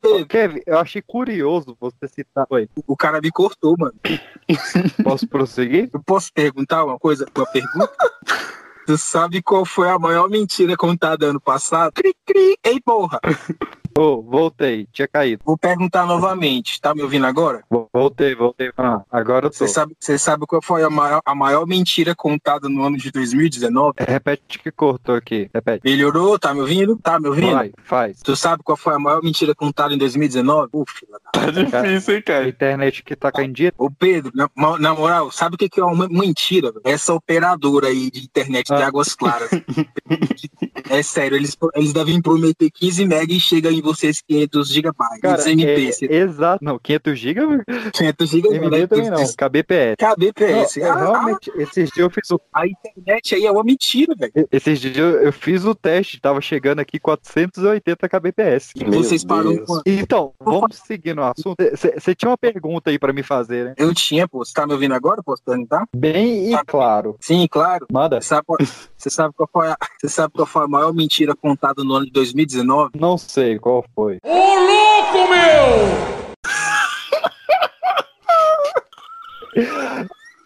Pedro, Kevin, eu achei curioso você citar. Oi, o cara me cortou, mano. posso prosseguir? Eu posso perguntar uma coisa? Uma pergunta? Tu sabe qual foi a maior mentira contada ano passado? Cri, cri. Ei, porra! Ô, voltei, tinha caído. Vou perguntar novamente. Tá me ouvindo agora? Vo- Voltei, voltei. Ah, agora eu tô. Você sabe, você sabe qual foi a maior, a maior mentira contada no ano de 2019? Repete que cortou aqui. Repete. Melhorou? Tá me ouvindo? Tá me ouvindo? Vai, faz. Tu sabe qual foi a maior mentira contada em 2019? Uf, filha da- Tá difícil, hein, A cara? internet que tá caindo dia. Ô Pedro, na, na moral, sabe o que, que é uma mentira? velho? Essa operadora aí de internet de Ah. Águas Claras. é sério, eles, eles devem prometer 15 mega e chega em vocês 500 gigabytes. Cara, MP, é, exato. Não, 500 GB? 500 gigabytes. MB também não. KBPS. KBPS. Não, eu Ah, realmente, esses dias eu fiz o, a internet aí é uma mentira, velho. esses dias eu eu fiz o teste, tava chegando aqui 480 kbps. Meu Vocês com. Então, vamos seguir no assunto. Você tinha uma pergunta aí pra me fazer, né? Eu tinha, pô. Você tá me ouvindo agora? Posso perguntar? Bem e claro. Sim, claro. Manda. Sabe, você sabe qual foi a, você sabe qual foi a maior mentira contada no ano de 2019? Não sei qual foi.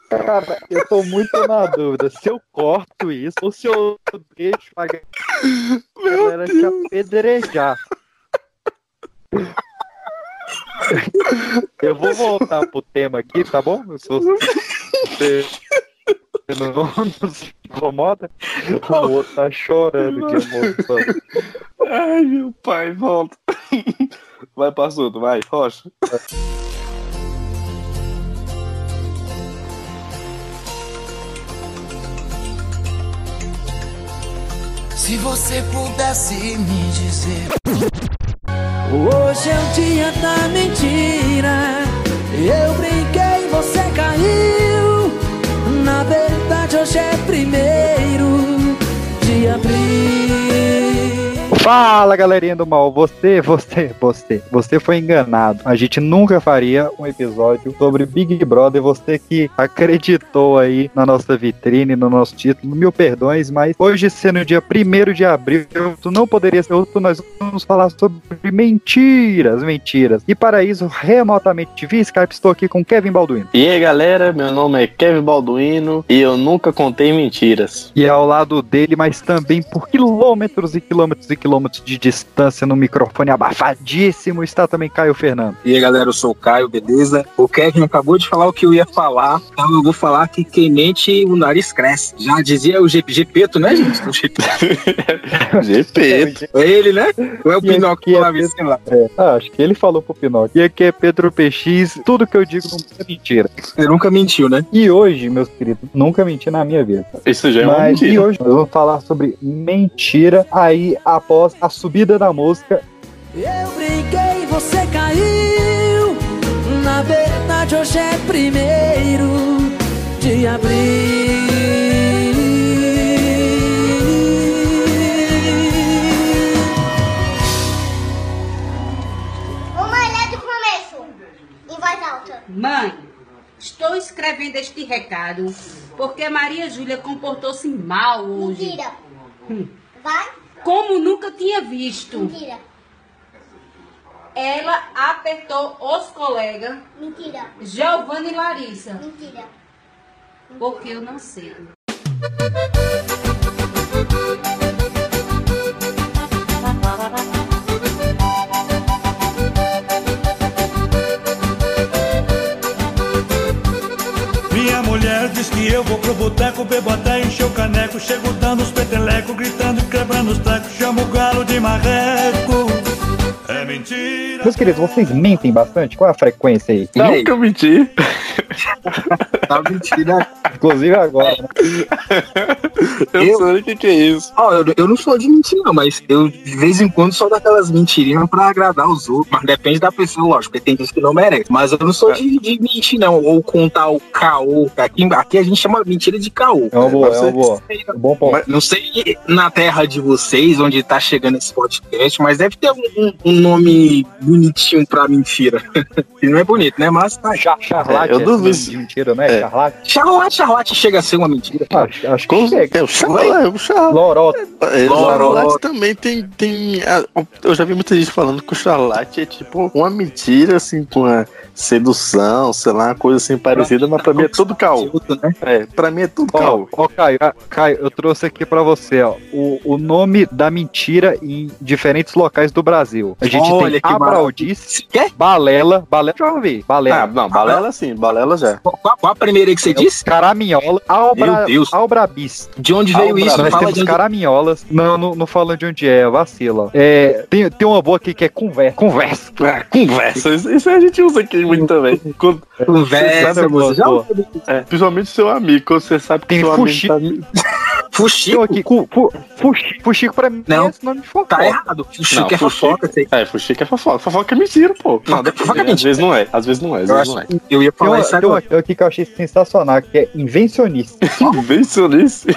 Cara, eu tô muito na dúvida se eu corto isso ou se eu deixo pra galera te apedrejar. Eu vou voltar pro tema aqui, tá bom? Se você não, não se incomoda, o outro tá chorando de emoção. Ai, meu pai, volta. Vai pra assunto, vai, Rocha. Se você pudesse me dizer. Hoje é o dia da mentira. Eu brinquei, você caiu. Hoje é primeiro de abril. Fala galerinha do mal, você, você, você, você foi enganado. A gente nunca faria um episódio sobre Big Brother. Você que acreditou aí na nossa vitrine, no nosso título, mil perdões, mas hoje sendo dia 1 de abril, tu não poderia ser outro. Nós vamos falar sobre mentiras, mentiras. E para isso, remotamente via Skype, estou aqui com Kevin Balduino. E aí, galera, meu nome é Kevin Balduino e eu nunca contei mentiras. E ao lado dele, mas também por quilômetros e quilômetros e quilômetros de distância no microfone abafadíssimo, está também Caio Fernando. E aí, galera, eu sou o Caio, beleza? O Kevin acabou de falar o que eu ia falar, então eu vou falar que quem mente, o nariz cresce. Já dizia o Gepeto, né, gente? O Gepeto. É ele, né? Ou é o E Pinóquio aqui que é isso lá? É, ah, acho que ele falou pro Pinóquio. E aqui é Pedro PX, tudo que eu digo não é mentira. Ele nunca mentiu, né? E hoje, meus queridos, nunca menti na minha vida. Isso já é uma Mas e mentira. hoje nós vamos falar sobre mentira aí após a subida da música. Eu brinquei, você caiu. Na verdade, hoje é primeiro de abril. Vamos ler do começo, em voz alta. Mãe, estou escrevendo este recado porque Maria Júlia comportou-se mal hoje. Mentira. Vai? Como nunca tinha visto. Mentira. Ela apertou os colegas Mentira. Giovanni e Larissa. Mentira. Porque eu não sei. Diz que eu vou pro boteco, bebo até encher o caneco. Chego dando os petelecos, gritando e quebrando os tecos. Chamo o galo de marreco. É mentira. Meus queridos, vocês mentem bastante? Qual é a frequência aí? Nunca menti. Tá mentira. Inclusive agora, né? Eu, Eu- sei o que, que é isso. Ó, eu, eu não sou de mentir, não, mas eu de vez em quando sou daquelas mentirinhas pra agradar os outros. Mas depende da pessoa, lógico, porque tem gente que não merece. Mas eu não sou de, de mentir, não. Ou contar o caô. Aqui, aqui a gente chama mentira de caô. É uma boa, é uma boa. Um bom ponto. Não sei na terra de vocês, onde tá chegando esse podcast, mas deve ter um, um- um nome bonitinho pra mentira. E não é bonito, né? Mas tá. Char Charlate É, eu esse duvido. de mentira, não é? É. Charlate? Charlotte, Charlotte chega a ser uma mentira. Acho, acho que chega. É o Charlate. O Charlate. Lorota. É, Lorota. Charlate também tem. tem a- eu já vi muita gente falando que o Charlate é tipo uma mentira, assim, com a sedução, sei lá, uma coisa assim parecida, mas pra mim é tudo caô. Né? É, pra mim é tudo Ó, caô. ó, Caio, ah, Caio, eu trouxe aqui pra você, ó, o, o nome da mentira em diferentes locais do Brasil. A gente Olha tem que Abraldice? Balela, Balela, deixa eu ver, Ah, Balela, não, balela sim, balela já. Qual, qual a primeira que você disse? Caraminhola, Albra, Meu Deus. Albrabis. De onde veio Albra- isso? Nós Fala temos onde... caraminholas, não, não, não fala de onde é, vacila. É, tem, tem uma boa aqui que é conversa, conversa. Ah, conversa, isso, isso a gente usa aqui muito também. Quando- Conversa, Sabe, moça. Já é, principalmente seu amigo, quando você sabe que Tem seu fuxi- amigo tá. Fuxico aqui, fu, fu, fuxico, fuxico pra mim Não. é esse nome de fofoca. tá errado. Fuxico Não, é fofoca. sei. É, fuxico é fofoca. Fofoca é mentira, pô. Não, Fofoca é às mentira. vezes não é, às vezes não é, às Eu, vezes acho, não é. eu ia falar uma, isso tem uma agora. aqui que eu achei sensacional, que é invencionista. Invencionice.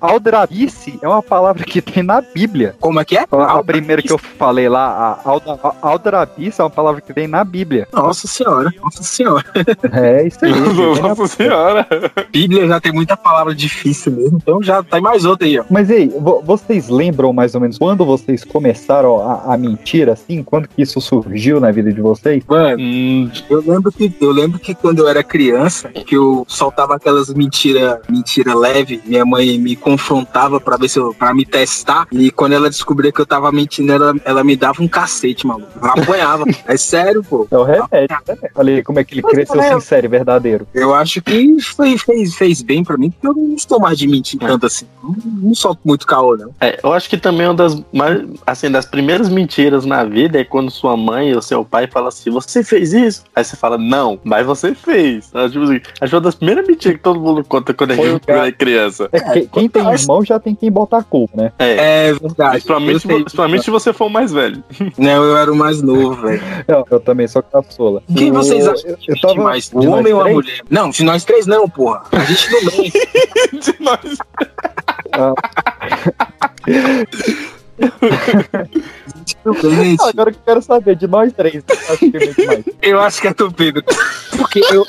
Aldrabice é uma palavra que tem na Bíblia. Como é que é? A, primeira que eu falei lá, a alda- a aldrabice é uma palavra que tem na Bíblia. Nossa senhora, nossa senhora. É isso aí. Nossa senhora. Bíblia já tem muita palavra difícil mesmo, então já tem mais outra aí, ó. Mas aí, vo- vocês lembram mais ou menos quando vocês começaram a, a mentira, assim? Quando que isso surgiu na vida de vocês? Mano, Hum, eu lembro que eu lembro que quando eu era criança, que eu soltava aquelas mentira, mentira leve, minha mãe me confrontava pra ver se eu para me testar, e quando ela descobria que eu tava mentindo, ela, ela me dava um cacete, maluco. Ela apanhava. É sério, pô. É o remédio, né? Olha aí como é que ele Mas cresceu é- sincero e verdadeiro. Eu acho que foi, fez, fez bem pra mim, porque eu não estou mais de mentir tanto assim. Não, não solto muito caô, não. é, eu acho que também uma das mais, assim, das primeiras mentiras na vida é quando sua mãe ou seu pai fala assim, você fez isso? Aí você fala, não, mas você fez. Então, tipo assim, acho uma das primeiras mentiras que todo mundo conta quando a Foi é criança. É, que- quem tem irmão já tem quem botar a culpa, né? É. É verdade. Principalmente, sei. principalmente se você for o mais velho. Não, eu era o mais novo, velho. Eu, eu também sou caçola. Quem vocês acham que eu tava, mais? O nós homem ou a três? mulher? Não, de nós três não, porra. A gente não mente. De nós. Mente. Agora que eu quero saber, de nós três, eu acho que mente mais. Eu acho que é tu, Pedro. Porque eu,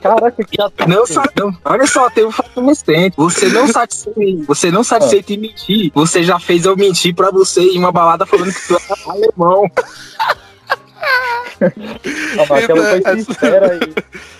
Caraca, que já Não, não, olha só, tem um fato recente. Você não satisfeito, você não satisfeito em mentir. Você já fez eu mentir pra você em uma balada falando que tu era alemão. Ah, aquela foi Essa- sincera aí.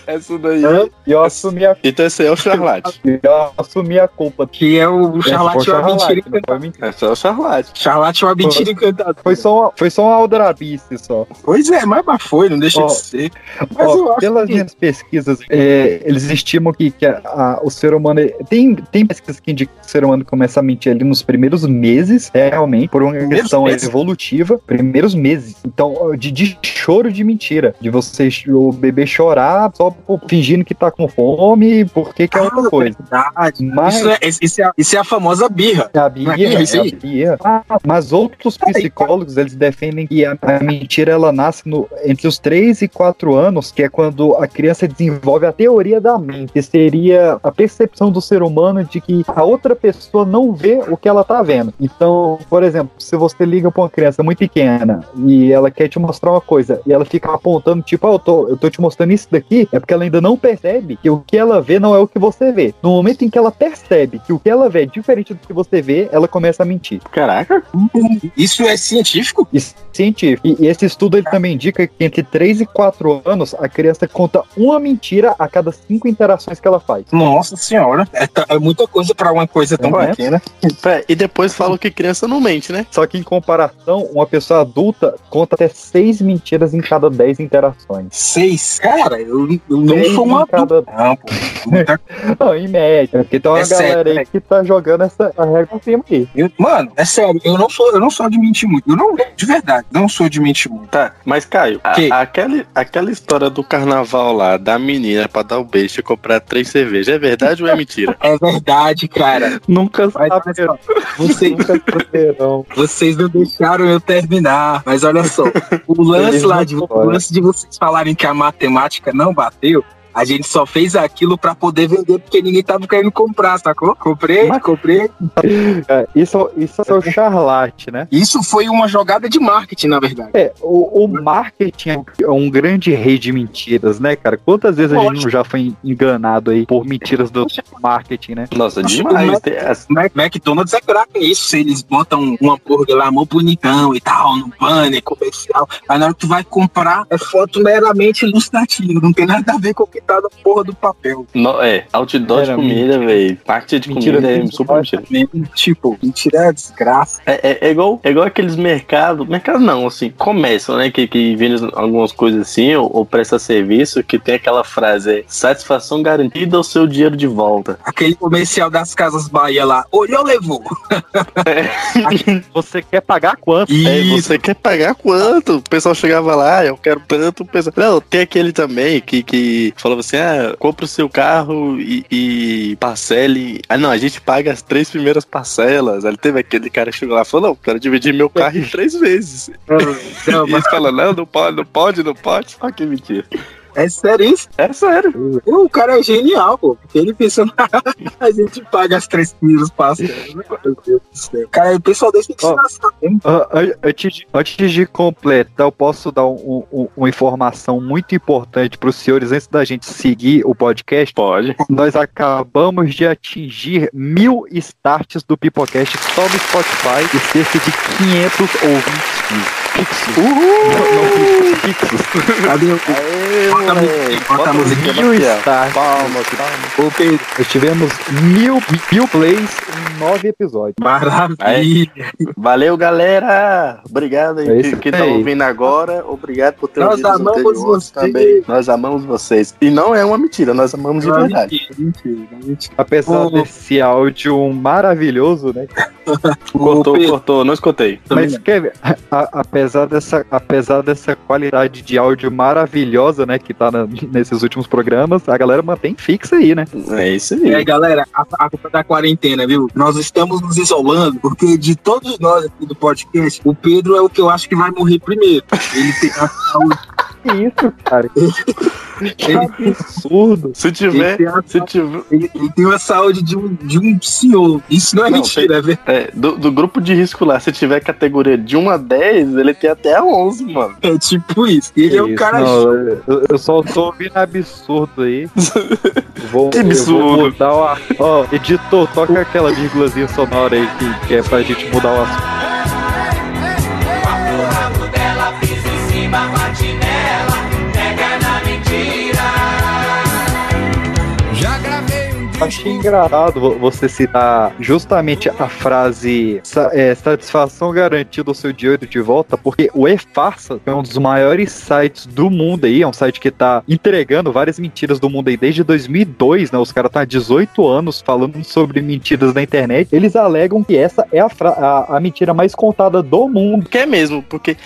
Essa daí. E eu assumi a, Então esse aí é o charlate. eu assumi a culpa. Que é o Charlate Essa uma foi mentira encantada. foi mentira. Esse é o charlate. Charlate uma mentira encantada. Foi só uma, foi só uma aldrabice só. Pois é, mas, mas foi, não deixa Ó, de ser. Mas Ó, eu acho pelas que... minhas pesquisas, é, eles estimam que, que a- a- o ser humano. Tem, tem pesquisas que indicam que o ser humano começa a mentir ali nos primeiros meses, é, realmente, por uma Primeiros questão meses? evolutiva. Primeiros meses. Então, ó, de, de choro de mentira. De você, o bebê chorar só por- fingindo que tá com fome, porque que é outra Ah, coisa. verdade. Mas. Isso, é, isso, é, isso é a famosa birra. É a é birra, isso é a birra. Ah, mas outros psicólogos, eles defendem que a, a mentira, ela nasce no- entre os 3 e 4 anos, que é quando a criança desenvolve a teoria da mente, que seria a percepção do ser humano de que a outra pessoa não vê o que ela tá vendo. Então, por exemplo, se você liga pra uma criança muito pequena e ela quer te mostrar uma coisa e ela fica apontando, tipo, ah, eu tô, eu tô te mostrando isso daqui, é porque ela ainda não percebe que o que ela vê não é o que você vê. No momento em que ela percebe que o que ela vê é diferente do que você vê, ela começa a mentir. Caraca. Isso é científico? Isso é científico. E, e esse estudo ele também indica que entre 3 e 4 anos a criança conta uma mentira a cada cinco interações que ela faz. Nossa senhora. É, é muita coisa pra uma coisa tão é? pequena. Pé, E depois falam que criança não mente, né? Só que em comparação, uma pessoa adulta conta até seis mentiras em cada 10 interações. Seis. Cara, eu, eu não sou um em adulto. cada... Não, pô. Muita Não, em média. Porque tem uma É sério, galera aí né? que tá jogando essa regra acima aí. Eu- mano, é sério, eu não sou, eu não sou de mentir muito. Eu não, de verdade, não sou de mentir muito. Tá, mas Caio, a- Que? aquela, aquela história do carnaval lá, da menina pra dar o beijo e comprar três cervejas, é verdade ou é mentira? É verdade, cara. Nunca ó, vocês, vocês não deixaram eu terminar. Mas olha só, o lance Eles lá de, lance de vocês falarem que a matemática não bateu A gente só fez aquilo pra poder vender porque ninguém tava querendo comprar, sacou? Comprei, comprei. É, isso, isso é o charlate, né? Isso foi uma jogada de marketing, na verdade. É, o, o marketing é um grande rei de mentiras, né, cara? Quantas vezes a gente não já foi enganado aí por mentiras do marketing, né? Nossa, demais. Mac- Mac- McDonald's é craque nisso. Eles botam um hambúrguer lá, mó bonitão e tal, no banner comercial. Aí na hora que tu vai comprar, é foto meramente ilustrativa. Não tem nada a ver com o que tá na porra do papel. No, é, outdoor de comida, velho. Parte de Mentira comida é super mentira. Tipo, mentira é desgraça. É, é- é igual, é igual aqueles mercados, mercado não, assim, começam, né? Que, que vendem algumas coisas assim, ou, ou presta serviço, que tem aquela frase, é, satisfação garantida ou seu dinheiro de volta. Aquele comercial das Casas Bahia lá, olhou, levou. Você quer pagar quanto? É, Isso. você quer pagar quanto? O pessoal chegava lá, "Ah, eu quero tanto. O pessoal... Não, tem aquele também que, que falava assim: ah, compra o seu carro e, e parcele. Ah, não, a gente paga as três primeiras parcelas. Aí teve aquele cara que chegou lá e falou: não, quero dividir meu carro em três vezes. Não, E mas eles falam: não, não pode, não pode, não pode. Olha que mentira. É sério isso? É sério. O cara é genial, pô. Porque ele pensou, a gente paga as três primeiras parcelas. Meu Deus do céu. Cara, o pessoal desse tem que se lascar mesmo. Antes, de, antes de completar, eu posso dar um- um- uma informação muito importante para os senhores antes da gente seguir o podcast. Pode. Nós acabamos de atingir mil starts do Pipocast só no Spotify e cerca de 500 ouvintes fixos. Uhul! Não, não fixos, fixos. Cadê o. Aê, Bota a musiquinha, bota a musiquinha, Mil Maquiel. starts. Palmas, palmas. Tivemos mil, mil plays em nove episódios. maravilha. Valeu, galera! Obrigado aí É que, que tá ouvindo agora. Obrigado por ter Nós amamos vocês. também. Nós amamos vocês. E não é uma mentira, nós amamos de verdade. Mentira, mentira, mentira. Apesar desse áudio maravilhoso, né? Cortou, Pedro, cortou, não escutei. Mas Kevin, apesar dessa, apesar dessa qualidade de áudio maravilhosa, né, que tá na- nesses últimos programas, a galera mantém fixa aí, né? É isso aí, aí. galera, a, a culpa da quarentena, viu? Nós estamos nos isolando, porque de todos nós aqui do podcast, o Pedro é o que eu acho que vai morrer primeiro. Ele tem a saúde. Que isso, cara? Que absurdo. Se Ele tiver, tem, a- se tiver. ele- tem a saúde de um, de um senhor. Isso não é Não, mentira, é verdade. É, do, do grupo de risco lá, se tiver categoria de 1 a 10, ele tem até a 11, mano. É tipo isso. Ele é um cara. não, eu, eu só tô ouvindo absurdo aí. Vou, Que eu vou absurdo. mudar o. Ó, editor, toca aquela vírgulazinha sonora aí que, que é pra gente mudar o assunto. Já Achei engraçado vo- você citar justamente a frase é, satisfação garantida o seu dinheiro de volta, porque o E-Farsa é um dos maiores sites do mundo aí, é um site que tá entregando várias mentiras do mundo aí desde 2002, né? Os caras estão há 18 anos falando sobre mentiras na internet. Eles alegam que essa é a, a, a mentira mais contada do mundo. Que é mesmo, porque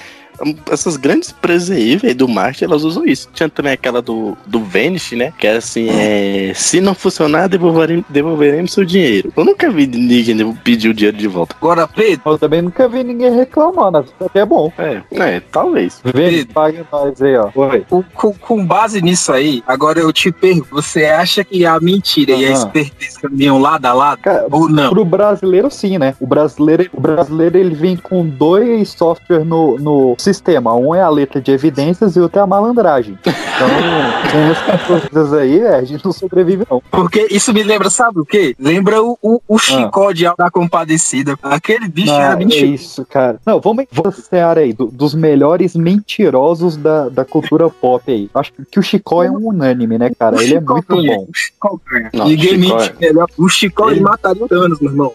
essas grandes empresas aí, velho, do marketing, elas usam isso. Tinha também aquela do, do Vanish, né? Que era assim, é, se não funcionar, devolveremos, devolveremos seu dinheiro. Eu nunca vi ninguém pedir o dinheiro de volta. Agora, Pedro, Eu também nunca vi ninguém reclamando, até é bom. É, é, talvez. Vê, paga nós aí, ó. Oi. com, com- com base nisso aí, agora eu te pergunto: você acha que a mentira e a esperteza caminham lado a lado? Cara, Ou não? Pro brasileiro, sim, né? O brasileiro, o brasileiro ele vem com dois softwares no, no sistema. Um é a letra de evidências e outro é a malandragem. Então, sem essas coisas aí, é, a gente não sobrevive, não. Porque isso me lembra, sabe o quê? Lembra o, o, o Chicó de Alta da Compadecida. Aquele bicho Não, era é mentira. isso, cara. Não, vamos vamos seara aí, do- dos melhores mentirosos da, da cultura pop aí. Acho que o Chicó é um unânime, né, cara? O Ele é muito ganha, bom. O Chicó ganha. Não, Ninguém Chicó mente melhor. O Chicó ele Ele- mataria o Thanos, meu irmão.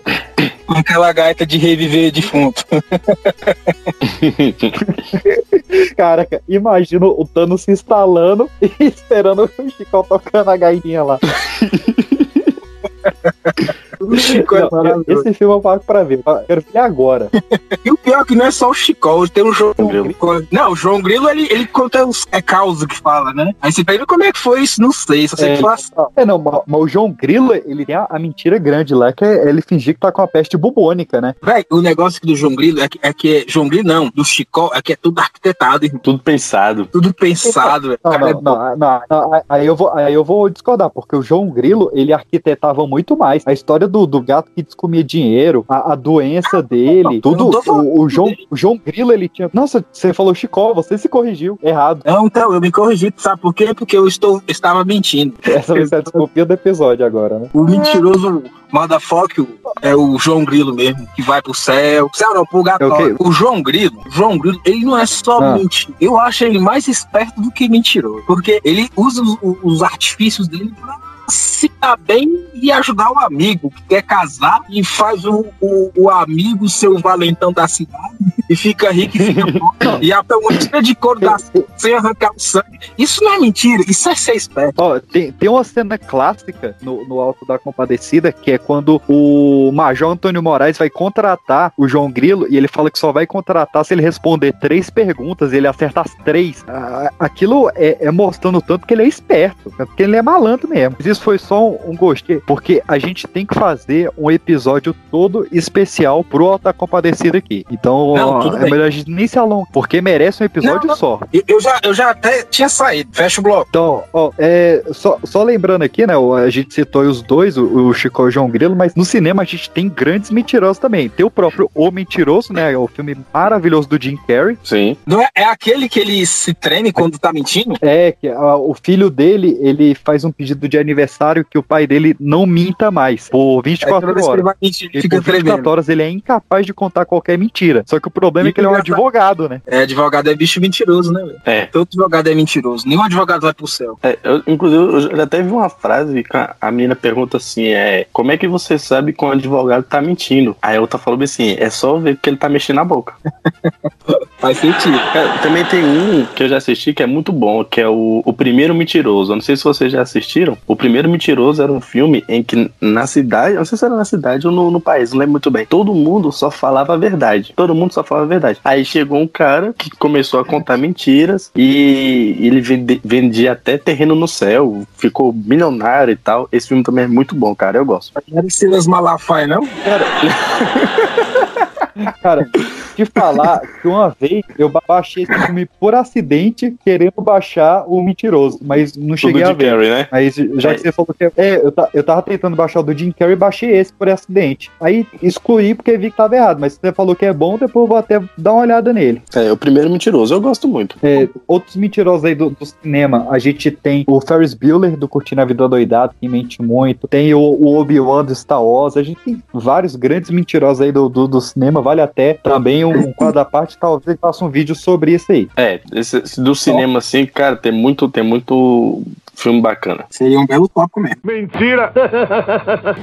Com aquela gaita de reviver defunto. Caraca, imagina o Thanos se instalando e esperando o Chicó tocando a gaitinha lá. O Chico é Não, maravilhoso. esse filme eu pago pra ver. eu Quero ver agora. E o pior é que não é só o Chico, tem o João Grilo. Não, o João Grilo, ele, ele conta os é causa que fala, né? Aí você pergunta como é que foi isso, não sei. Só sei É, que foi assim. É, não, mas, mas o João Grilo, ele tem a, a mentira grande lá, que é ele fingir que tá com a peste bubônica, né? Véi, o negócio do João Grilo é que, é que João Grilo não, do Chico, é que é tudo arquitetado, irmão. Tudo pensado. Tudo pensado, velho. Não, Cara, é não, não, não, não, aí, eu vou, aí eu vou discordar, porque o João Grilo, ele arquitetava muito mais. A história do, do gato que descomia dinheiro, a, a doença dele, tudo. O, o João, o João Grilo, ele tinha. Nossa, você falou Chicó, você se corrigiu. Errado. Não, então, eu me corrigi, sabe por quê? Porque eu estou, estava mentindo. Essa vai ser a desculpinha do episódio agora, né? O mentiroso motherfucker é o João Grilo mesmo, que vai pro céu. Céu não, pro gato. É o quê? O João Grilo, João Grilo, ele não é só Ah. mentir. Eu acho ele mais esperto do que mentiroso. Porque ele usa os, os artifícios dele pra se dar bem e ajudar o amigo que quer casar e faz o, o, o amigo ser o valentão da cidade e fica rico e fica pobre. e até uma tira de couro da sem arrancar o sangue. Isso não é mentira, isso é ser esperto. Ó, tem, tem uma cena clássica no, no Alto da Compadecida, que é quando o Major Antônio Moraes vai contratar o João Grilo e ele fala que só vai contratar se ele responder três perguntas e ele acerta as três. Ah, aquilo é, é mostrando tanto que ele é esperto, né? porque ele é malandro mesmo. Mas isso foi só um, um gostei, porque a gente tem que fazer um episódio todo especial pro Alto da Compadecida aqui. Então Não, tudo é bem. melhor a gente nem se alongar, porque merece um episódio Não, não. só. Eu, eu já, eu já até tinha saído, fecha o bloco. Então, ó, é, só, só lembrando aqui, né? A gente citou os dois, o, o Chico e o João Grilo, mas no cinema a gente tem grandes mentirosos também. Tem o próprio O Mentiroso, né? O filme maravilhoso do Jim Carrey. Sim. Não é, é aquele que ele se treme quando tá mentindo? É, que ah, o filho dele, ele faz um pedido de aniversário que o pai dele não minta mais por É, 24 toda vez que ele horas. vai mentir, ele E fica por 24 tremendo. horas ele é incapaz de contar qualquer mentira. Só que o problema é que ele é um advogado, né? É, advogado é bicho mentiroso, né? É. Todo advogado é mentiroso. Nenhum advogado vai pro céu. É, eu, inclusive, eu já até vi uma frase que a, a menina pergunta assim: é como é que você sabe que um advogado tá mentindo? Aí a outra falou bem assim: é só ver que ele tá mexendo na boca. Faz sentido. Cara, também tem um que eu já assisti que é muito bom, que é o, o Primeiro Mentiroso. Eu não sei se vocês já assistiram. O Primeiro Mentiroso era um filme em que na cidade, não sei se era na cidade ou no, no país, não lembro muito bem. Todo mundo só falava a verdade. Todo mundo só falava a verdade. Aí chegou um cara que começou a contar mentiras e ele vende- vendia até terreno no céu, ficou milionário e tal. Esse filme também é muito bom, cara. Eu gosto. Não era Silas Malafaia, não? Cara, te falar que uma vez eu ba- baixei esse filme por acidente, querendo baixar o Mentiroso, mas não cheguei Tudo a de ver. Carrey, né? Mas já É. que você falou que. É, eu, ta- eu tava tentando baixar o do Jim Carrey e baixei esse por acidente. Aí excluí porque vi que tava errado. Mas se você falou que é bom, depois eu vou até dar uma olhada nele. É, o Primeiro Mentiroso. Eu gosto muito. É, outros mentirosos aí do, do cinema, a gente tem o Ferris Bueller do Curtindo a Vida Doidado, que mente muito. Tem o, o Obi-Wan do Star Wars. A gente tem vários grandes mentirosos aí do, do, do cinema. Vale até também um, um quadro à parte, talvez faça um vídeo sobre isso aí. É, esse, esse do cinema, assim, cara, tem muito, tem muito filme bacana. Seria um belo tópico mesmo. Mentira!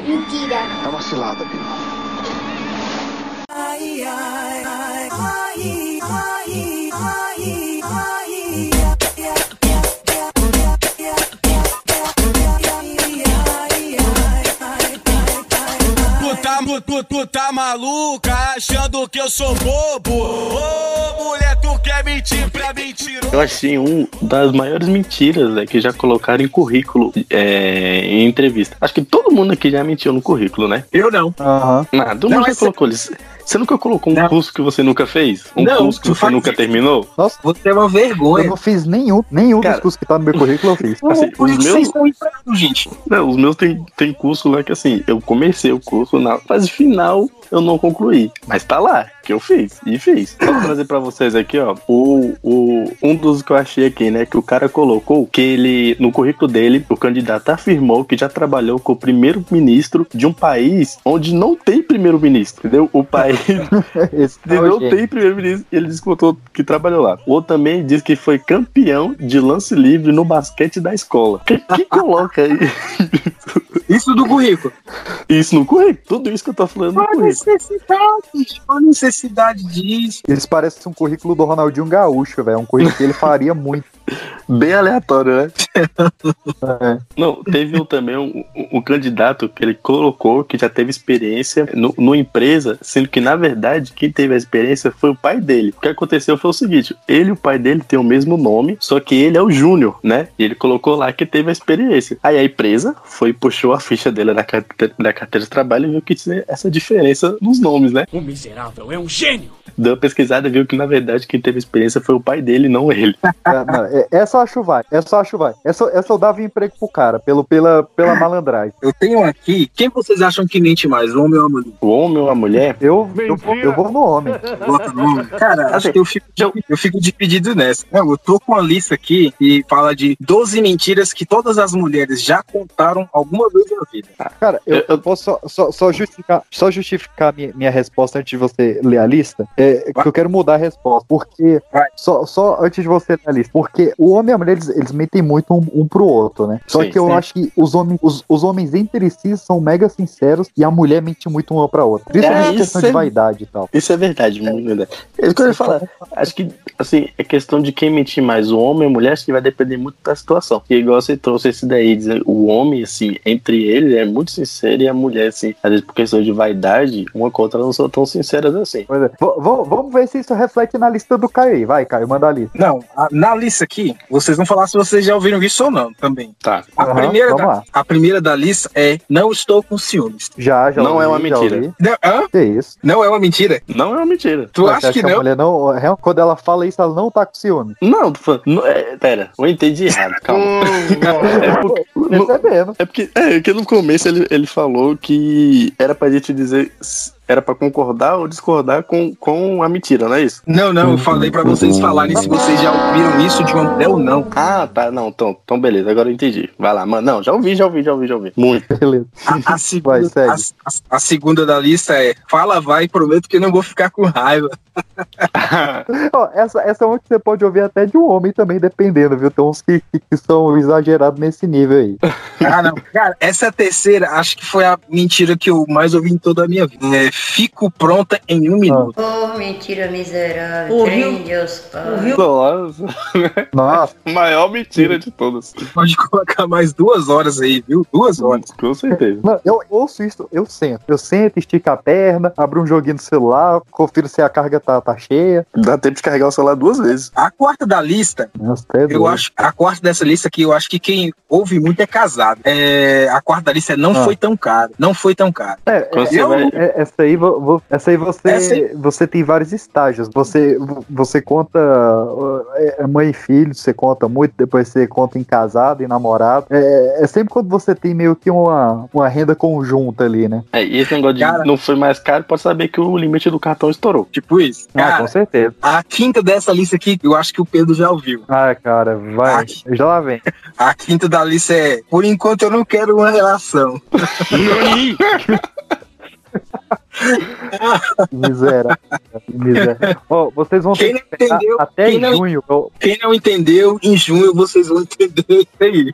Mentira. Tá vacilada, Bino. Tu tá, tu, tu, tu tá maluca, achando que eu sou bobo? Ô, mulher, tu quer mentir pra mentiroso? Eu achei um das maiores mentiras né, que já colocaram em currículo é, em entrevista. Acho que todo mundo aqui já mentiu no currículo, né? Eu não. Aham. Ah, todo Não, mundo já colocou isso. Você nunca colocou um Não. curso que você nunca fez? Um Não, curso que você faz nunca terminou? Nossa, Você é uma eu vergonha. não fiz nenhum, nenhum Cara- dos cursos que tá no meu currículo, eu fiz. Assim, Por os meus- vocês estão empregados, gente. Não, os meus tem, tem curso lá que assim, eu comecei o curso na fase final, eu não concluí. Mas tá lá, que eu fiz. E fiz. Pra trazer pra vocês aqui, ó. O, o, um dos que eu achei aqui, né? Que o cara colocou que ele, no currículo dele, o candidato afirmou que já trabalhou com o primeiro-ministro de um país onde não tem primeiro-ministro. Entendeu? O país é não tem primeiro-ministro e ele descontou que trabalhou lá. O outro também diz que foi campeão de lance livre no basquete da escola. Que, que coloca aí Isso do currículo. isso no currículo? Tudo isso que eu tô falando no Qual a currículo. necessidade? Necessidade disso? Eles parecem um currículo do Ronaldinho Gaúcho, velho. É um currículo que ele faria muito. Bem aleatório, né? Não, teve um, também um, um, um candidato que ele colocou que já teve experiência no, numa empresa, sendo que, na verdade, quem teve a experiência foi o pai dele. O que aconteceu foi o seguinte: ele e o pai dele têm o mesmo nome, só que ele é o Júnior, né? E ele colocou lá que teve a experiência. Aí a empresa foi, puxou a ficha dele na carteira, na carteira de trabalho e viu que tinha essa diferença nos nomes, né? O miserável é um gênio! Deu uma pesquisada e viu que, na verdade, quem teve experiência foi o pai dele, não ele. É, não, é- essa eu acho vai. Essa eu acho vai. Essa, essa eu dava emprego pro cara, pelo, pela, pela malandragem. Eu tenho aqui. Quem vocês acham que mente mais, o homem ou a mulher? O homem ou a mulher? Eu, eu, vou- eu vou no homem. Bota no homem. Cara, acho que eu fico, eu fico dividido nessa. Não, eu tô com a lista aqui e fala de 12 mentiras que todas as mulheres já contaram alguma vez na vida. Cara, eu, Eu- eu posso só, só, só justificar, só justificar minha, minha resposta antes de você ler a lista. É que eu quero mudar a resposta. Porque. Vai. Só, só antes de você ler a lista. Porque o homem e a mulher, eles, eles mentem muito um, um pro outro, né? Só Sim, que eu sim. acho que os homens, os, os homens entre si são mega sinceros e a mulher mente muito uma pra outra. Principalmente É, questão isso de é- vaidade e tal. Isso é verdade, muito verdade. É isso que eu ia falar. Acho que, assim, é questão de quem mentir mais, o homem ou a mulher, acho que vai depender muito da situação. E igual você trouxe esse daí, dizer, o homem, assim, entre eles é muito sincero e a mulher, assim, às vezes por questão de vaidade, uma com a outra não são tão sinceras assim. Pois é. Vamos ver se isso reflete na lista do Caio aí. Vai, Caio, manda a lista. Não, a- na lista aqui, vocês vão falar se vocês já ouviram isso ou não também. Tá. A, Aham, primeira, da, a primeira da lista é Não estou com ciúmes. Já, já. Não ouvi, é uma mentira. Não, hã? Que isso? não é uma mentira? Não é uma mentira. Tu Você acha que a não? mulher não. real- Quando ela fala isso, ela não tá com ciúme. Não. Não, é, pera, eu entendi errado, calma. é porque. no-. É porque, é, porque no começo ele, ele falou que era pra gente dizer. Era pra concordar ou discordar com, com a mentira, não é isso? Não, não, eu falei pra vocês falarem se vocês já ouviram isso de uma mulher ou não. Ah, tá, não, então, então beleza, agora eu entendi. Vai lá, mano. Não, já ouvi, já ouvi, já ouvi, já ouvi. Muito. Beleza. A, a segunda, Vai, segue. a, a- a segunda da lista é Fala, vai, prometo que não vou ficar com raiva. Ó, essa, essa é uma que você pode ouvir até de um homem também, dependendo, viu? Tem uns que, que, que são exagerados nesse nível aí. Ah, não. Cara, essa terceira, acho que foi a mentira que eu mais ouvi em toda a minha vida. É, fico pronta em um minuto. Oh, mentira miserável. Ouviu? Trem Deus Pai. Ouviu? Nossa, Nossa, maior mentira de todas. Pode colocar mais duas horas aí, viu? Duas horas. Com certeza. não, eu ouço isso, eu sento. Eu sento, estico a perna, abro um joguinho no celular, confiro se a carga tá, tá cheia. Dá tempo de carregar o celular duas vezes. A quarta da lista, Nossa, até eu doido. acho, a quarta dessa lista aqui, eu acho que quem ouve muito é casado. É, a quarta da lista é não Ah. foi tão caro. Não foi tão caro. É, é, eu- vai. é, essa aí, vo- essa aí você, Essa aí- você tem vários estágios. Você, você conta uh, é, mãe e filho, você conta muito, depois você conta em casado e namorado. É, é sempre quando você tem meio que uma, uma renda conjunta ali, né? É, e esse negócio de Cara- não foi mais caro, pode saber que o limite do cartão estourou. Tipo isso. Ah, Cara, com certeza. a quinta dessa lista aqui, eu acho que o Pedro já ouviu. Ah, cara, vai. Ai. Já lá vem. A quinta da lista é Por enquanto eu não quero uma relação. Miséria. Miséria. Ó, vocês vão Quem ter não que esperar entendeu, até quem não- junho. eu- Quem não entendeu, em junho vocês vão entender isso aí.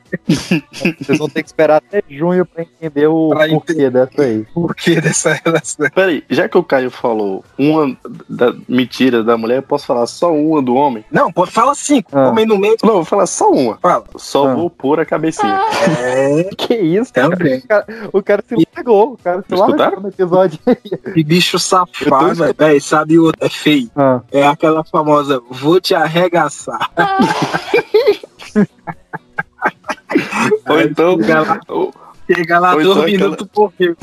Vocês vão ter que esperar até junho pra entender o Pra porquê dessa aí. Por que dessa relação? Peraí, já que o Caio falou uma da mentira da mulher, eu posso falar só uma do homem? Não, pode falar cinco. Ah. Homem no meio, Não, vou falar só uma. fala. Só Ah. vou pôr a cabecinha. É, Que isso, cara? também. O cara, o cara se largou. O cara se Escutaram? largou no episódio. Que bicho safado, tô velho. Sabe o outro? É feio. Ah, É aquela famosa, vou te arregaçar. Ou então, ou, chega lá Ou dois então minutos por quê?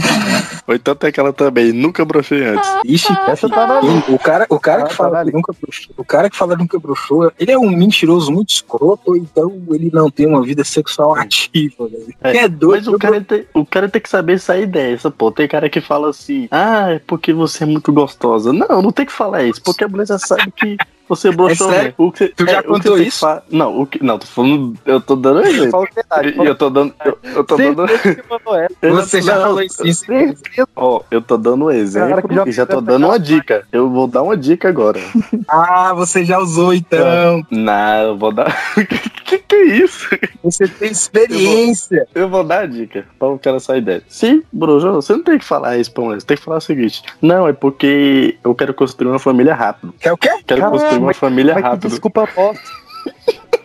ou então tem aquela também, nunca brochei antes. Ixi, essa tá na o cara, o cara Ah, que tá fala ali. que nunca broxou, o cara que fala que nunca broxou, ele é um mentiroso muito escroto, ou então ele não tem uma vida sexual ativa, velho. É, é Mas doido. o cara, tem, o cara tem que saber sair dessa, pô. Tem cara que fala assim, ah, é porque você é muito gostosa. Não, não tem que falar isso, porque a mulher já sabe que você broxou. É sério? né? O que, Tu já que contou isso? fa- Não, o que, não, tô falando, eu tô dando um exemplo. Fala a verdade. E eu tô dando, eu, eu tô dando. Você já falou isso. Ó, eu tô dando um exemplo Cara já e já tô dando uma dica. Eu vou dar uma dica agora. Ah, você já usou então. Não, eu vou dar. que que é isso? Você tem experiência. Eu vou dar a dica pra o cara sair dessa. Se, Bruno, você não tem que falar isso pra mulher. Você tem que falar o seguinte: Não, é porque eu quero construir uma família rápido. Quer o quê? Quero Caramba, construir uma família rápido. desculpa bosta.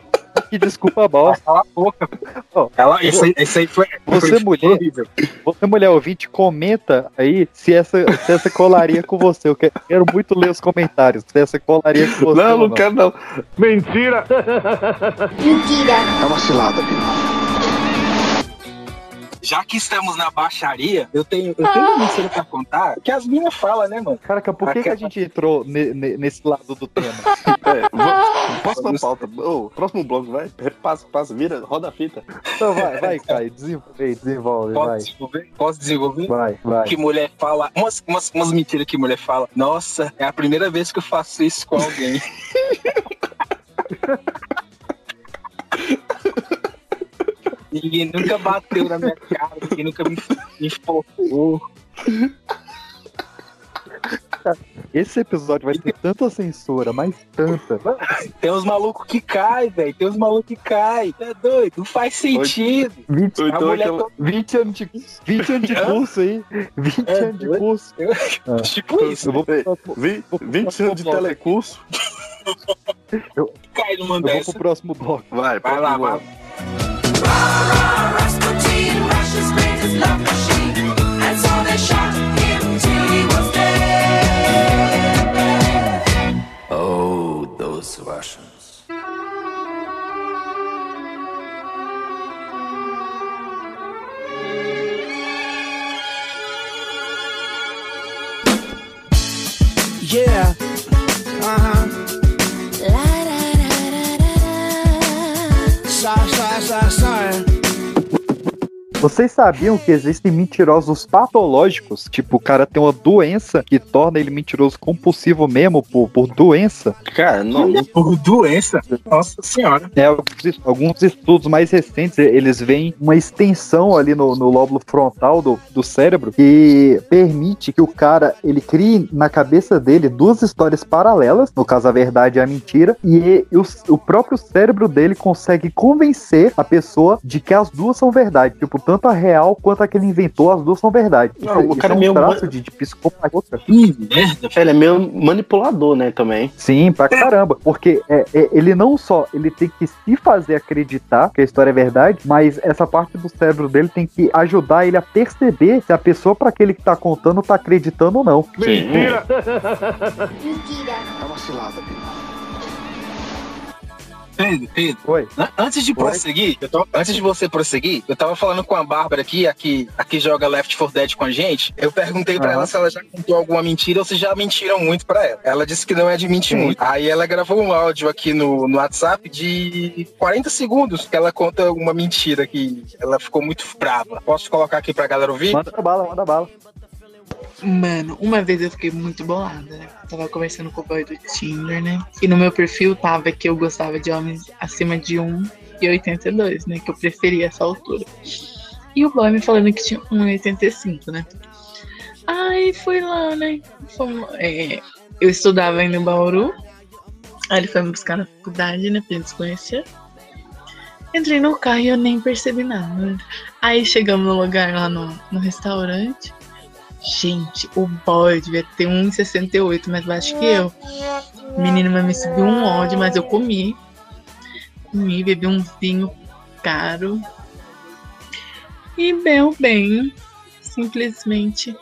Que desculpa bosta. Cala a boca. Ó, Ela, isso, aí, isso aí foi. Você, foi mulher, horrível. Você, mulher ouvinte, comenta aí se essa, se essa colaria com você. Eu que- quero muito ler os comentários. Se essa colaria com você. Não, ou não quero não. Mentira! Mentira. É uma cilada, Bino. Já que estamos na baixaria, eu tenho, eu tenho uma mentira pra contar que as minhas falam, né, mano? Caraca, por que, que a gente entrou ne- ne- nesse lado do tema? É, vou- próxima pauta. Ô, próximo bloco, vai. Passa, passa, vira, roda a fita. Então vai, vai, Caio, desenvolve, desenvolve, Posso vai. desenvolver? Posso desenvolver? Vai, vai. Que mulher fala, umas, umas, umas mentiras que mulher fala. Nossa, é a primeira vez que eu faço isso com alguém. Ninguém nunca bateu na minha cara, ninguém nunca me, me enfocou. Esse episódio vai ter tanta censura, mas tanta. Tem uns malucos que caem, velho. Tem uns malucos que caem. Tá doido? Não faz sentido. 20, Ou A então mulher aquela- 20 anos de, 20 anos de curso aí. 20 É, anos de doido. curso. to- Tipo isso. Eu vou, próximo- vi- 20 anos de telecurso. Cai numa eu vou pro próximo bloco. Vai, Vai lá, próximo vai. bloco. Oh, Vocês sabiam que existem mentirosos patológicos? Tipo, o cara tem uma doença que torna ele mentiroso compulsivo mesmo por, por doença? Cara, não. Por doença. Nossa senhora. É, alguns, alguns estudos mais recentes, eles veem uma extensão ali no, no lóbulo frontal do, do cérebro que permite que o cara, ele crie na cabeça dele duas histórias paralelas, no caso a verdade e a mentira, e o, o próprio cérebro dele consegue convencer a pessoa de que as duas são verdade. Tipo, tanto a real quanto a que ele inventou, as duas são verdade. Não, o Isso cara é é um meio traço de, de psicopatia. Que merda. Ele é meio manipulador, né, também. Sim, pra caramba. Porque é, é, ele não só ele tem que se fazer acreditar que a história é verdade, mas essa parte do cérebro dele tem que ajudar ele a perceber se a pessoa para aquele que tá contando tá acreditando ou não. Mentira! Mentira. É uma cilada. Pedro, Pedro. Oi. An- Antes de prosseguir, tô- antes de você prosseguir, eu tava falando com a Bárbara aqui, a que, a que joga Left 4 Dead com a gente. Eu perguntei pra Aham. ela se ela já contou alguma mentira ou se já mentiram muito pra ela. Ela disse que não é de mentir muito. Aí ela gravou um áudio aqui no, no WhatsApp de 40 segundos que ela conta uma mentira que ela ficou muito brava. Posso colocar aqui pra galera ouvir? Manda bala, manda bala. Mano, uma vez eu fiquei muito bolada, né? Tava conversando com o boy do Tinder, né? E no meu perfil tava que eu gostava de homens acima de 1,82, né? Que eu preferia essa altura. E o boy me falando que tinha 1,85, né? Aí fui lá, né? Fomos- é, eu estudava ainda em Bauru. Aí ele foi me buscar na faculdade, né? Pra gente se conhecer. Entrei no carro e eu nem percebi nada. Aí chegamos no lugar lá no, no restaurante. Gente, o boy devia ter 1,68 mais baixo que eu. Menino, me subiu um ódio, mas eu comi. Comi, bebi um vinho caro. E bem, bem, simplesmente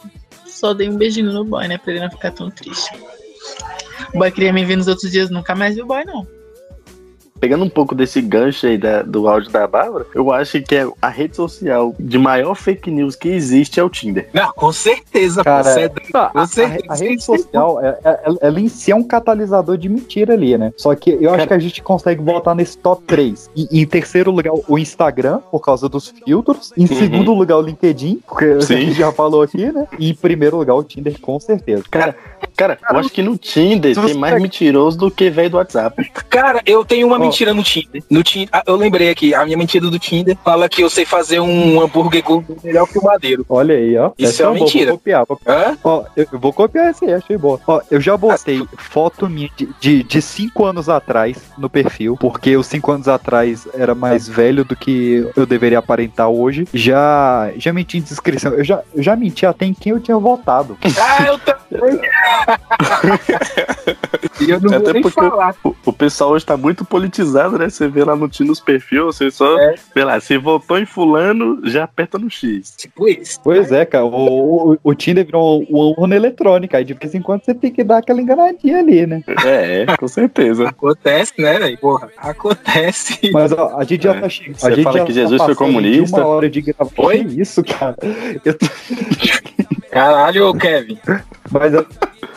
só dei um beijinho no boy, né? Pra ele não ficar tão triste. O boy queria me ver nos outros dias, nunca mais vi o boy, não. Pegando um pouco desse gancho aí da- do áudio da Bárbara, eu acho que é a rede social de maior fake news que existe é o Tinder. Não, com certeza. Cara, você é doido. A, a- Você- a rede social, é- é- ela, ela em si é um catalisador de mentira ali, né? Só que eu acho Cara- que a gente consegue botar nesse top 3. E, em terceiro lugar, o Instagram, por causa dos filtros. Em Uhum. segundo lugar, o LinkedIn, porque a Sim. gente já falou aqui, né? E em primeiro lugar, o Tinder, com certeza. Cara, cara, eu acho que no Tinder tem mais mentiroso do que velho do WhatsApp. Cara, eu tenho uma Ó. mentira no Tinder. No Tinder, ah, eu lembrei aqui, a minha mentira do Tinder fala que eu sei fazer um hambúrguer melhor que o madeiro. Olha aí, ó. Isso Essa é uma mentira. Vou copiar, vou Hã? Ó, eu, eu vou copiar essa aí, achei boa. Ó, eu já botei foto minha de, de, de cinco anos atrás no perfil, porque os cinco anos atrás era mais velho do que eu deveria aparentar hoje. Já, já menti em descrição. Eu já, eu já menti até em quem eu tinha votado. Ah, eu também. e eu não Até vou nem porque- falar. O, o pessoal hoje tá muito politizado automatizado, né? Você vê lá no, nos perfil, você só, É. sei lá, se votou em fulano, já aperta no X. Tipo isso. Pois é, cara. O, o, o Tinder virou uma urna eletrônica. Aí de vez em quando você tem que dar aquela enganadinha ali, né? É, com certeza. Acontece, né, velho? Porra, acontece. Mas ó, a gente já É. tá chegando. Você a gente fala já que tá Jesus foi comunista? Uma hora de grava... Oi? Que isso, cara? Eu tô- Caralho, ô Kevin. Mas eu-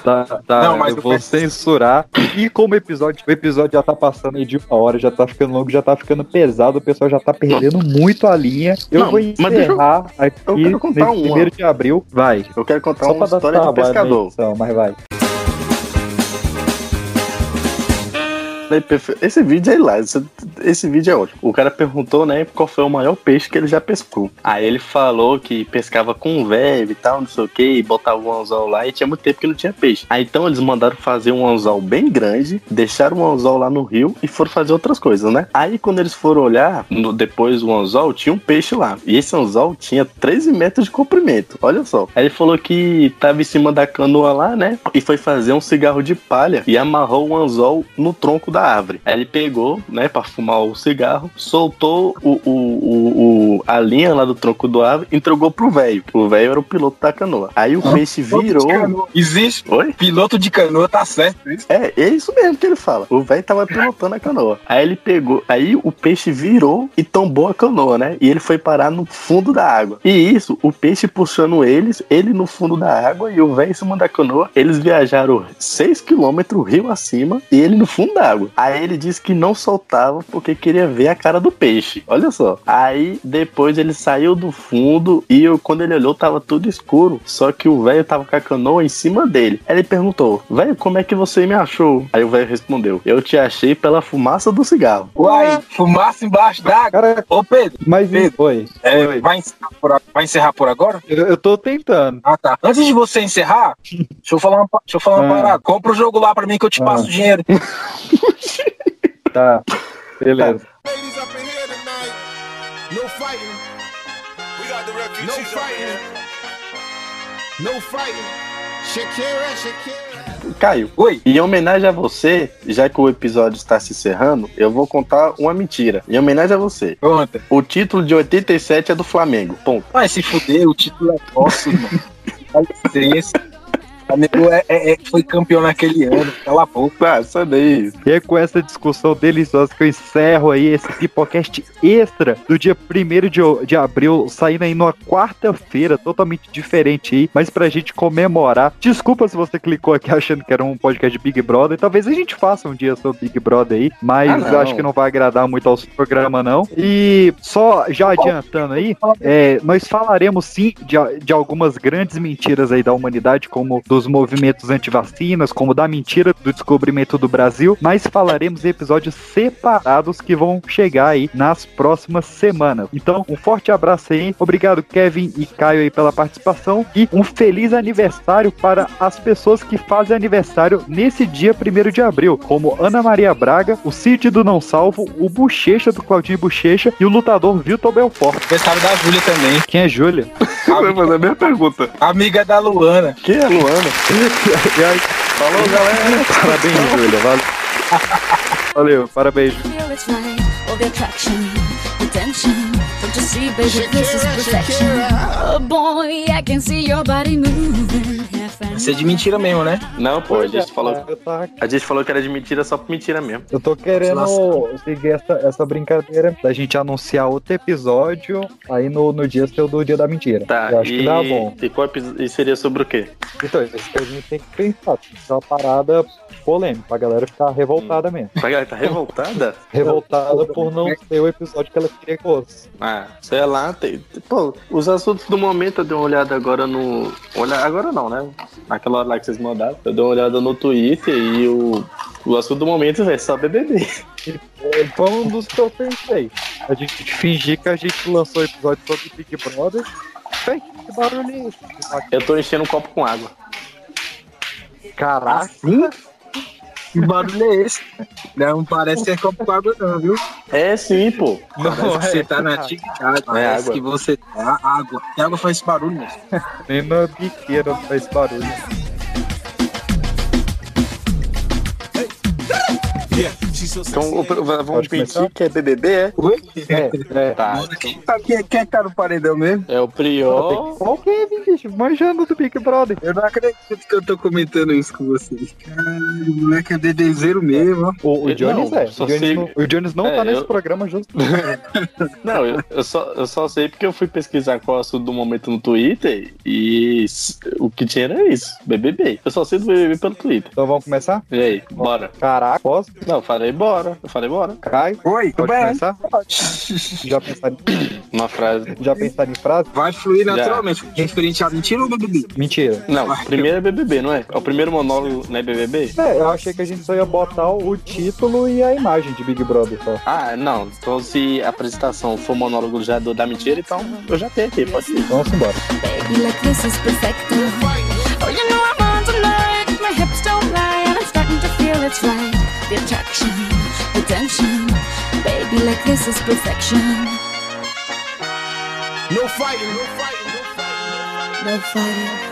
tá, tá, Não, mas eu eu vou peço- censurar. E como o episódio, o episódio já tá passando aí de uma hora, já tá ficando longo, já tá ficando pesado, o pessoal já tá perdendo muito a linha. Eu Não, vou eu- encerrar eu aqui quero contar nesse uma. primeiro de abril. Vai. Eu quero contar Só uma pra dar história de pescador. edição, mas vai. Esse vídeo é hilário. Esse, vídeo é ótimo. O cara perguntou, né, qual foi o maior peixe que ele já pescou. Aí ele falou que pescava com velho e tal, não sei o que, e botava um anzol lá e tinha muito tempo que não tinha peixe. Aí então eles mandaram fazer um anzol bem grande, deixaram o anzol lá no rio e foram fazer outras coisas, né? Aí quando eles foram olhar, no- depois do anzol, tinha um peixe lá. E esse anzol tinha 13 metros de comprimento. Olha só. Aí ele falou que tava em cima da canoa lá, né? E foi fazer um cigarro de palha e amarrou o anzol no tronco da árvore. Aí ele pegou, né, pra fumar o cigarro, soltou o, o, o, o- a linha lá do tronco do árvore e entregou pro velho. O velho era o piloto da canoa. Aí o peixe virou. Existe. Oi? Piloto de canoa, tá certo isso? É, é isso mesmo que ele fala. O velho tava pilotando a canoa. Aí ele pegou, aí o peixe virou e tombou a canoa, né? E ele foi parar no fundo da água. E isso, o peixe puxando eles, ele no fundo da água e o velho em cima da canoa. Eles viajaram 6 km rio acima e ele no fundo da água. Aí ele disse que não soltava porque queria ver a cara do peixe. Olha só. Aí depois ele saiu do fundo e eu, quando ele olhou tava tudo escuro. Só que o velho tava com a canoa em cima dele. Aí ele perguntou: Velho, como é que você me achou? Aí o velho respondeu: Eu te achei pela fumaça do cigarro. Uai, fumaça embaixo d'água. Cara, Ô, Pedro, mas Pedro. foi. é, vai, encerrar por, vai encerrar por agora? Eu, eu tô tentando. Ah, tá. Antes de você encerrar, deixa eu falar uma, deixa eu falar uma Ah. parada. Compra o jogo lá pra mim que eu te Ah. passo o dinheiro. Tá. Beleza. Shakira. Caio, Oi. em homenagem a você, já que o episódio está se encerrando, eu vou contar uma mentira. Em homenagem a você. Conta. O título de 87 é do Flamengo. Ponto. Vai se fuder, o título é nosso, mano. Dá licença. O Flamengo é, é- é- foi campeão naquele ano. Cala a boca. Ah, daí. E é com essa discussão deliciosa que eu encerro aí esse Pipocast extra do dia 1 de, de abril, saindo aí numa quarta-feira, totalmente diferente aí, mas pra gente comemorar. Desculpa se você clicou aqui achando que era um podcast de Big Brother, talvez a gente faça um dia sobre Big Brother aí, mas Ah, acho que não vai agradar muito aos programas não. E só já adiantando aí, é, nós falaremos sim de, de algumas grandes mentiras aí da humanidade, como dos movimentos antivacinas, como da mentira do descobrimento do Brasil, mas falaremos em episódios separados que vão chegar aí nas próximas semanas. Então, um forte abraço aí, obrigado Kevin e Caio aí pela participação e um feliz aniversário para as pessoas que fazem aniversário nesse dia 1 de abril, como Ana Maria Braga, o Cid do Não Salvo, o Bochecha do Claudinho Bochecha e o lutador Vitor Belfort. Aniversário da Júlia também. Quem é Júlia? Vai fazer a mesma pergunta. Amiga da Luana. Quem é Luana? Falou, galera. parabéns, Júlia. Valeu. Valeu, parabéns. Oh Isso é de mentira mesmo, né? Não, pô, a gente falou. Eu, tava- A gente falou que era de mentira só por mentira mesmo. eu tô querendo seguir essa, essa brincadeira da gente anunciar outro episódio aí no, no dia seu do dia da mentira. Tá, eu acho e, que dá bom. e qual e seria sobre o quê? Então, isso que a gente tem que pensar. Tem que ser uma parada polêmica, pra galera ficar revoltada mesmo. A tá revoltada? Revoltada por não ser o episódio que ela queria que fosse. Ah, sei lá, tem. Pô, os assuntos do momento eu dei uma olhada agora no. Olha, agora não, né? Naquela hora lá que vocês mandaram. Eu dei uma olhada no Twitter e o. O assunto do momento é só BBB. Foi um dos que eu pensei. A gente fingir que a gente lançou episódio sobre Big Brother. Véi, que barulho é esse? Eu tô enchendo um copo com água. Caraca. Sim? Que barulho é esse? Não parece ser copo com água, não, viu? É sim, pô. Parece Não, que você é, tá na atividade. Parece água. que você tá água. E água faz esse barulho mesmo. Nem na biqueira não faz barulho. Yeah, Então, o- vamos Pode pedir começar? que é BBB, é? Oi? É, é. Tá. Quem, tá- quem, quem é que tá no paredão mesmo? É o Prior. Qual Kevin, bicho? Manjando do Big Brother. Eu não acredito que eu tô comentando isso com vocês. Caralho, o moleque é dedezeiro mesmo. O, o Jones não, é. O Jones, sei- não, o Jones não É, tá nesse eu- programa justo. Não, eu, eu só, eu só sei porque eu fui pesquisar qual é o assunto do momento no Twitter e o que tinha era isso, BBB. Eu só sei do BBB pelo Twitter. Então vamos começar? E aí, bora. Caraca, posso? Não, eu falei bora. Eu falei bora. Caio, Oi, tudo pode bem? começar? Já pensaram, Uma frase. já pensaram em frase? Vai fluir Já. naturalmente. Referente a mentira ou BBB? Mentira. Não, primeiro é BBB, não é? É o primeiro monólogo, não é BBB? É, eu achei que a gente só ia botar o título e a imagem de Big Brother só. Ah, não. Então se a apresentação for monólogo já do, da mentira, então eu já tenho aqui, pode ir. Então vamos embora. Baby, like this is perfect. Oh, you know I'm on tonight. My hips don't lie, and I'm starting to feel it's right. The attraction, the tension. Baby, like this is perfection. No fighting, no fighting, no fighting. No fighting.